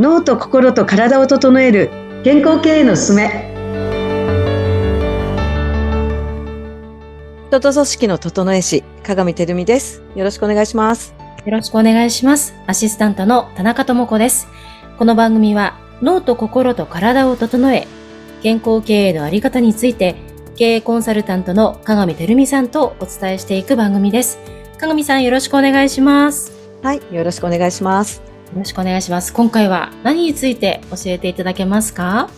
脳と心と体を整える健康経営のすすめ人と組織の整え師、鏡てるみです。よろしくお願いします。よろしくお願いします。アシスタントの田中智子です。この番組は脳と心と体を整え、健康経営のあり方について、経営コンサルタントの鏡てるみさんとお伝えしていく番組です。鏡さんよろしくお願いします。はい、よろしくお願いします。よろしくお願いします。今回は何について教えていただけますか？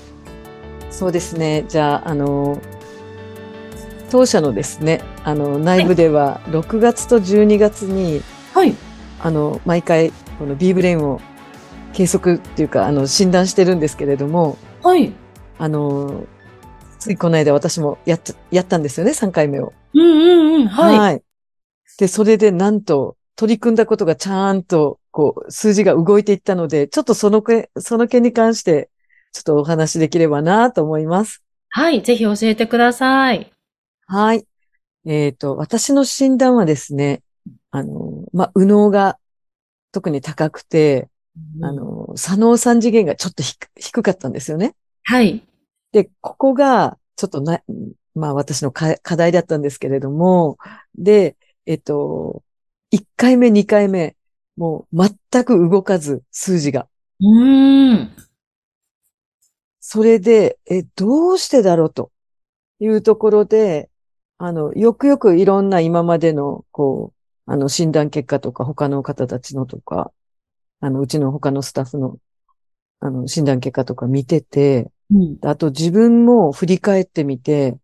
そうですね。じゃあ、あの、当社のですね、あの、内部では6月と12月に、はい。あの、毎回、この B ブレインを計測っていうか、あの、診断してるんですけれども、はい。あの、ついこの間私もやっやったんですよね、3回目を。うんうんうん。はい。で、それでなんと、取り組んだことがちゃんと、こう、数字が動いていったので、ちょっとそのけ、その件に関して、ちょっとお話しできればなと思います。はい。ぜひ教えてください。はい。えっ、と、私の診断はですね、あの、まあ、右脳が特に高くて、あの、左脳三次元がちょっと低低かったんですよね。はい。で、ここが、ちょっとな、まあ私のか課題だったんですけれども、で、えっと、1回目、2回目、もう全く動かず、数字が。うーん。それで、え、どうしてだろうというところで、あの、よくよくいろんな今までの、こう、あの、診断結果とか、他の方たちのとか、あの、うちの他のスタッフの、あの、診断結果とか見てて、うん。あと自分も振り返ってみて、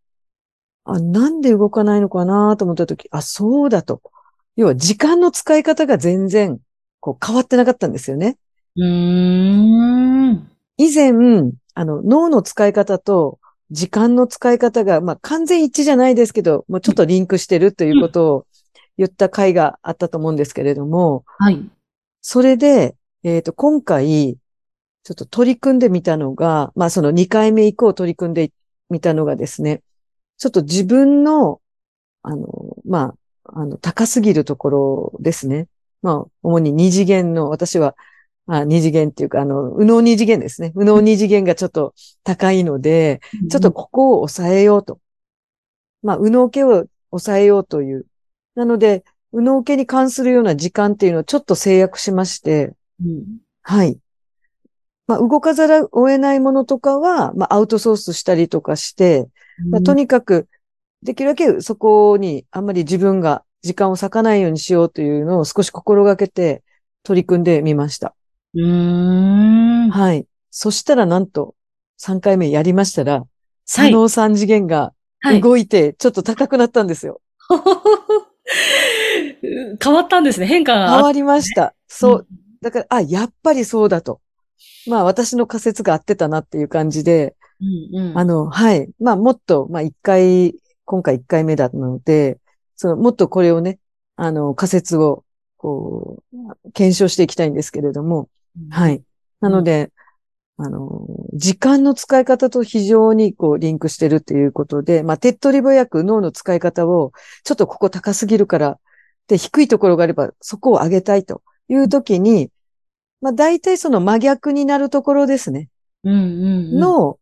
あ、なんで動かないのかなと思ったとき、あ、そうだと。要は時間の使い方が全然、こう変わってなかったんですよね。うーん。以前、あの、脳の使い方と時間の使い方が、まあ、完全一致じゃないですけど、もうちょっとリンクしてるということを言った回があったと思うんですけれども、はい。それで、えっ、と、今回、ちょっと取り組んでみたのが、まあ、その2回目以降取り組んでみたのがですね、ちょっと自分の、あの、まあ、あの、高すぎるところですね。まあ、主に二次元の、私は、あ二次元っていうか、あの、右脳二次元ですね。右脳二次元がちょっと高いので、ちょっとここを抑えようと。まあ、右脳系を抑えようという。なので、右脳系に関するような時間っていうのをちょっと制約しまして、うんはい。まあ、動かざるを得ないものとかは、まあ、アウトソースしたりとかして、まあ、とにかく、できるだけそこにあんまり自分が時間を割かないようにしようというのを少し心がけて取り組んでみました。うーん。はい。そしたらなんと3回目やりましたら、はい左脳3次元がはい。動いてちょっと高くなったんですよ。変わったんですね。変化が変わりました。そう。だから、あ、やっぱりそうだと。まあ私の仮説が合ってたなっていう感じで、うんうんあの、はい。まあ、もっと、まあ、一回、今回一回目だったので、その、もっとこれをね、あの、仮説を、こう、検証していきたいんですけれども、はい。なので、あの、時間の使い方と非常にこう、リンクしてるっていうことで、まあ、手っ取り早く脳の使い方を、ちょっとここ高すぎるから、で、低いところがあれば、そこを上げたいというときに、まあ、大体その真逆になるところですね。うんうんうん、の、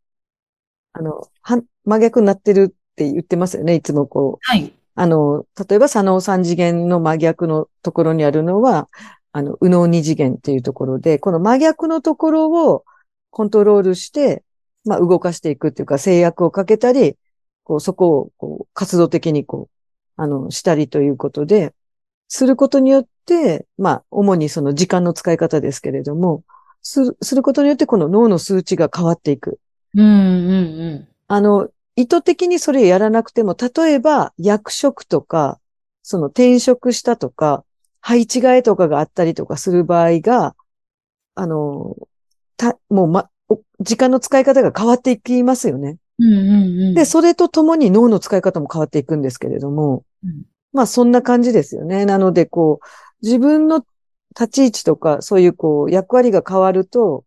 あの、は、真逆になってるって言ってますよね。いつもこう。はい。あの、例えば、左脳三次元の真逆のところにあるのは、あの、右脳二次元っていうところで、この真逆のところをコントロールして、まあ、動かしていくっていうか、制約をかけたり、こう、そこを、こう、活動的にこう、あの、したりということで、することによって、まあ、主にその時間の使い方ですけれども、する、することによって、この脳の数値が変わっていく。うんうんうん。あの、意図的にそれやらなくても、例えば役職とか、その転職したとか、配置換えとかがあったりとかする場合が、あの、た、もうま、お時間の使い方が変わっていきますよね。うんうんうん。で、それとともに脳の使い方も変わっていくんですけれども、うんまあそんな感じですよね。なので、こう、自分の立ち位置とか、そういうこう、役割が変わると、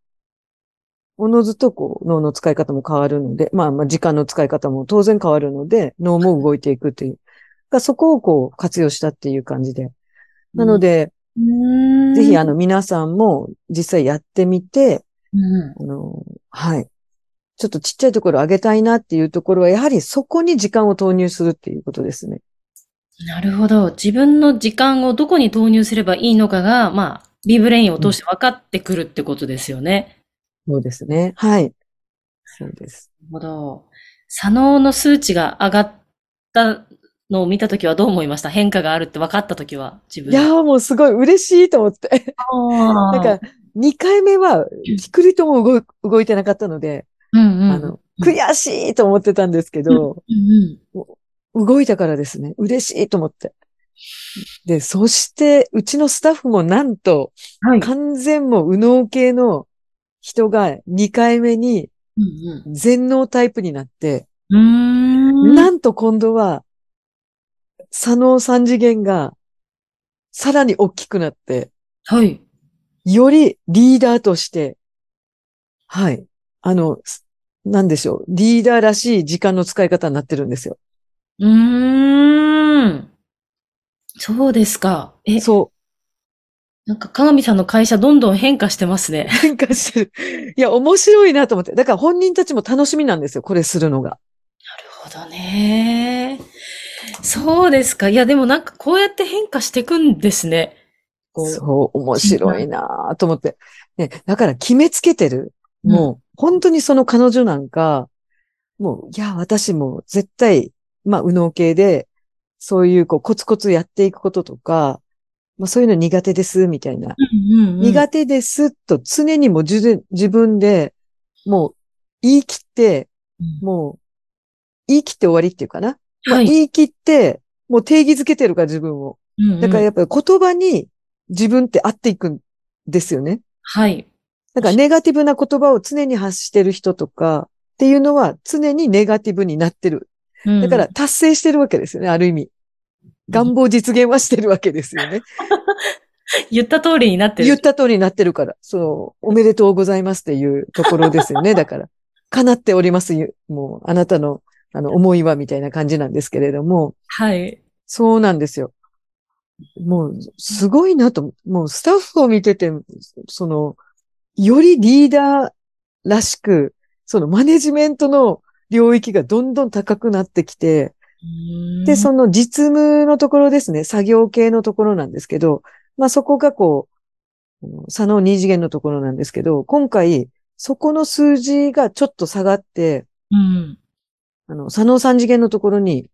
おのずとこう、脳の使い方も変わるので、まあまあ時間の使い方も当然変わるので、脳も動いていくという。がそこをこう、活用したっていう感じで。なので、うん、ぜひあの皆さんも実際やってみて、うん。あの、はい。ちょっとちっちゃいところ上げたいなっていうところは、やはりそこに時間を投入するっていうことですね。なるほど。自分の時間をどこに投入すればいいのかが、まあ、ビブレインを通して分かってくるってことですよね。そうですね。はい。そうです。なるほど。左脳の数値が上がったのを見たときはどう思いました？変化があるって分かったときは、自分で。いやーもうすごい嬉しいと思って。なんか、2回目は、ピクリとも動い動いてなかったので、うんうん。あの、悔しいと思ってたんですけど、うんうん。動いたからですね、嬉しいと思って。で、そして、うちのスタッフもなんと、はい。完全も右脳系の人が2回目にうん全脳タイプになって、うん。なんと今度は、左脳三次元がさらに大きくなって、はい。よりリーダーとして、はい。あの、すなんでしょう。リーダーらしい時間の使い方になってるんですよ。うーん。そうですか。え、そなんか、鏡さんの会社どんどん変化してますねう。変化してる。いや、面白いなと思って。だから本人たちも楽しみなんですよ。これするのが。なるほどね。そうですか。いや、でもなんかこうやって変化していくんですね。そう、面白いなと思って。ね、だから決めつけてる。もう、本当にその彼女なんか、もう、いや、私も絶対、まあ、右脳系で、そういう、こう、コツコツやっていくこととか、まあ、そういうの苦手です、みたいな。うんうんうん苦手です、と常にも自自分で、もう、言い切って、もう、言い切って終わりっていうかな。まあはい。言い切って、もう定義づけてるから、自分を。うんうんだからやっぱり言葉に自分って合っていくんですよね。はい。だからネガティブな言葉を常に発してる人とかっていうのは常にネガティブになってる。うんだから達成してるわけですよね、ある意味。願望実現はしてるわけですよね。言った通りになってる。言った通りになってるから。そう、おめでとうございますっていうところですよね。だから、叶っております。もう、あなたの、あの、思いはみたいな感じなんですけれども、はい。そうなんですよ。もう、すごいなと、もうスタッフを見てて、その、よりリーダーらしく、そのマネジメントの領域がどんどん高くなってきて、で、その実務のところですね、作業系のところなんですけど、まあそこがこう、あの左脳二次元のところなんですけど、今回、そこの数字がちょっと下がって、うん。あの、左脳三次元のところに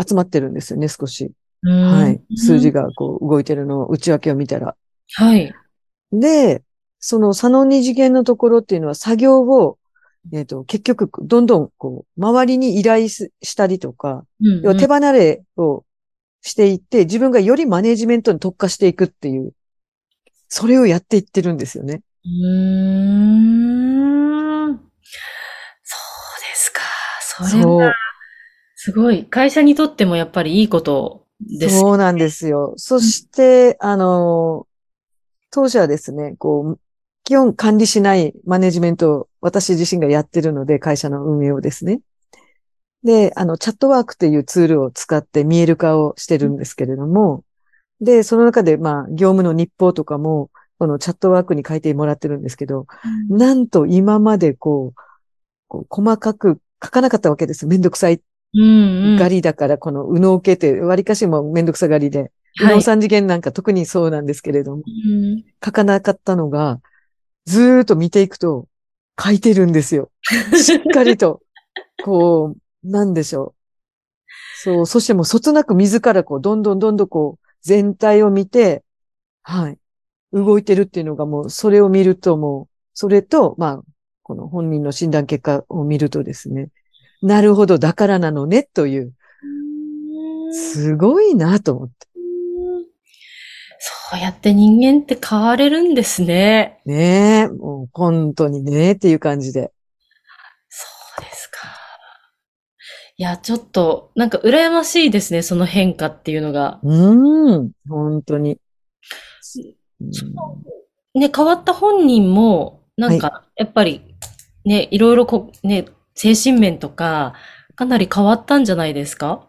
集まってるんですよね、少し。うんはい。数字。がこう動いてるのを内訳を見たら。はい。で、その左脳二次元のところっていうのは作業を、えっ、と、結局、どんどんこう、周りに依頼すしたりとか、うん要は手離れをしていって、自分がよりマネジメントに特化していくっていう、それをやっていってるんですよね。うーん。そうですか。それは、。すごい。会社にとってもやっぱりいいことです。そうなんですよ。そして、あの、当社はですね、こう、基本管理しないマネジメントを私自身がやってるので、会社の運営をですね。で、あの、チャットワークというツールを使って見える化をしてるんですけれども、で、その中で、まあ、業務の日報とかも、このチャットワークに書いてもらってるんですけど、うんなんと今までこう、こう細かく書かなかったわけです。めんどくさいうんうん。がりだから、この右脳系って割かしもめんどくさがりで、右はい脳三次元なんか特にそうなんですけれども、うん書かなかったのが、ずーっと見ていくと書いてるんですよ。しっかりと。こう、なんでしょう。そう、そしてもうそつなく自らこう、どんどんどんどんこう、全体を見て、はい。動いてるっていうのがもう、それを見るともう、それと、まあ、この本人の診断結果を見るとですね、なるほど、だからなのね、という、すごいなと思って。そうやって人間って変われるんですね。ねえ、もう本当にね、っていう感じで。そうですか。いや、ちょっと、なんか羨ましいですね、その変化っていうのが。うーん、本当に。うんね、変わった本人も、なんか、やっぱり、ね、いろいろこう、ね、精神面とか、かなり変わったんじゃないですか？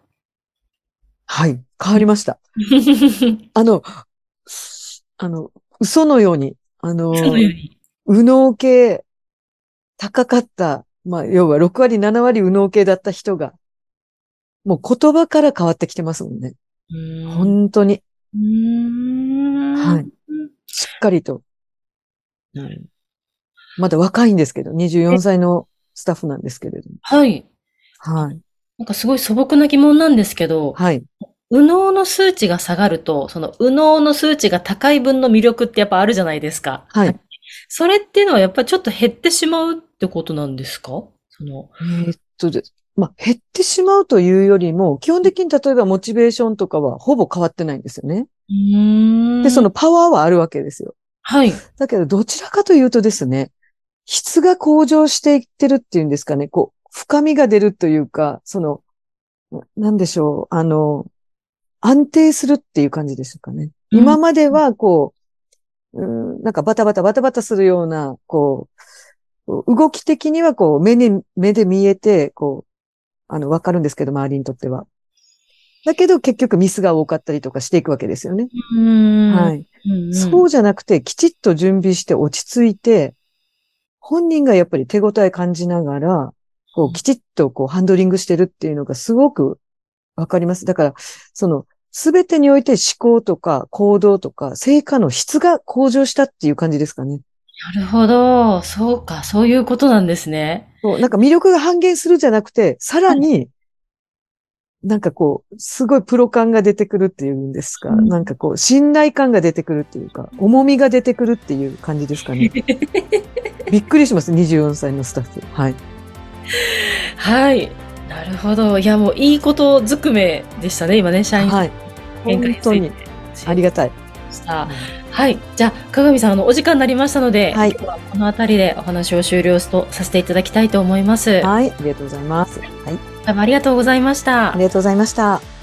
はい、変わりました。あの、あの、嘘のように、あの、その。右脳系高かった、まあ、要は6割、7割右脳系だった人が、もう言葉から変わってきてますもんね。ん本当に。はい。しっかりと。うんまだ若いんですけど、24歳のスタッフなんですけれども。はい。はい。なんかすごい素朴な疑問なんですけど、はい。右脳の数値が下がると、その右脳の数値が高い分の魅力ってやっぱあるじゃないですか。はい。それっていうのはやっぱりちょっと減ってしまうってことなんですか？その、えーっとです。まあ、減ってしまうというよりも、基本的に例えばモチベーションとかはほぼ変わってないんですよね。うーんで、その、パワーはあるわけですよ。はい。だけど、どちらかというとですね、質が向上していってるっていうんですかね、こう、深みが出るというか、その、ななんでしょう、あの、安定するっていう感じでしかね。うん今までは、こう、うん、なんかバタバタバタバタするような、こう、動き的にはこう、目に、目で見えて、こう、あの、わかるんですけど、周りにとっては。だけど、結局ミスが多かったりとかしていくわけですよね。はいい。うんうんそうじゃなくて、きちっと準備して落ち着いて、本人がやっぱり手応え感じながら、こう、きちっとこう、ハンドリングしてるっていうのがすごくわかります。だから、その、すべてにおいて思考とか行動とか成果の質が向上したっていう感じですかね。なるほど。そうか。そういうことなんですね。そうなんか魅力が半減するじゃなくて、さらに、なんかこう、すごいプロ感が出てくるっていうんですか。うんなんかこう、信頼感が出てくるっていうか、重みが出てくるっていう感じですかね。びっくりします、24歳のスタッフ。はい。はい。なるほど。いや、もういいことずくめでしたね、今ね、社員はい。本当に。ありがたい。はい。じゃあ、鏡さん、あの、お時間になりましたので、はい今日はこの辺りでお話を終了とさせていただきたいと思います。はい。ありがとうございます。はい。どうもありがとうございましたあ。りがとうございました。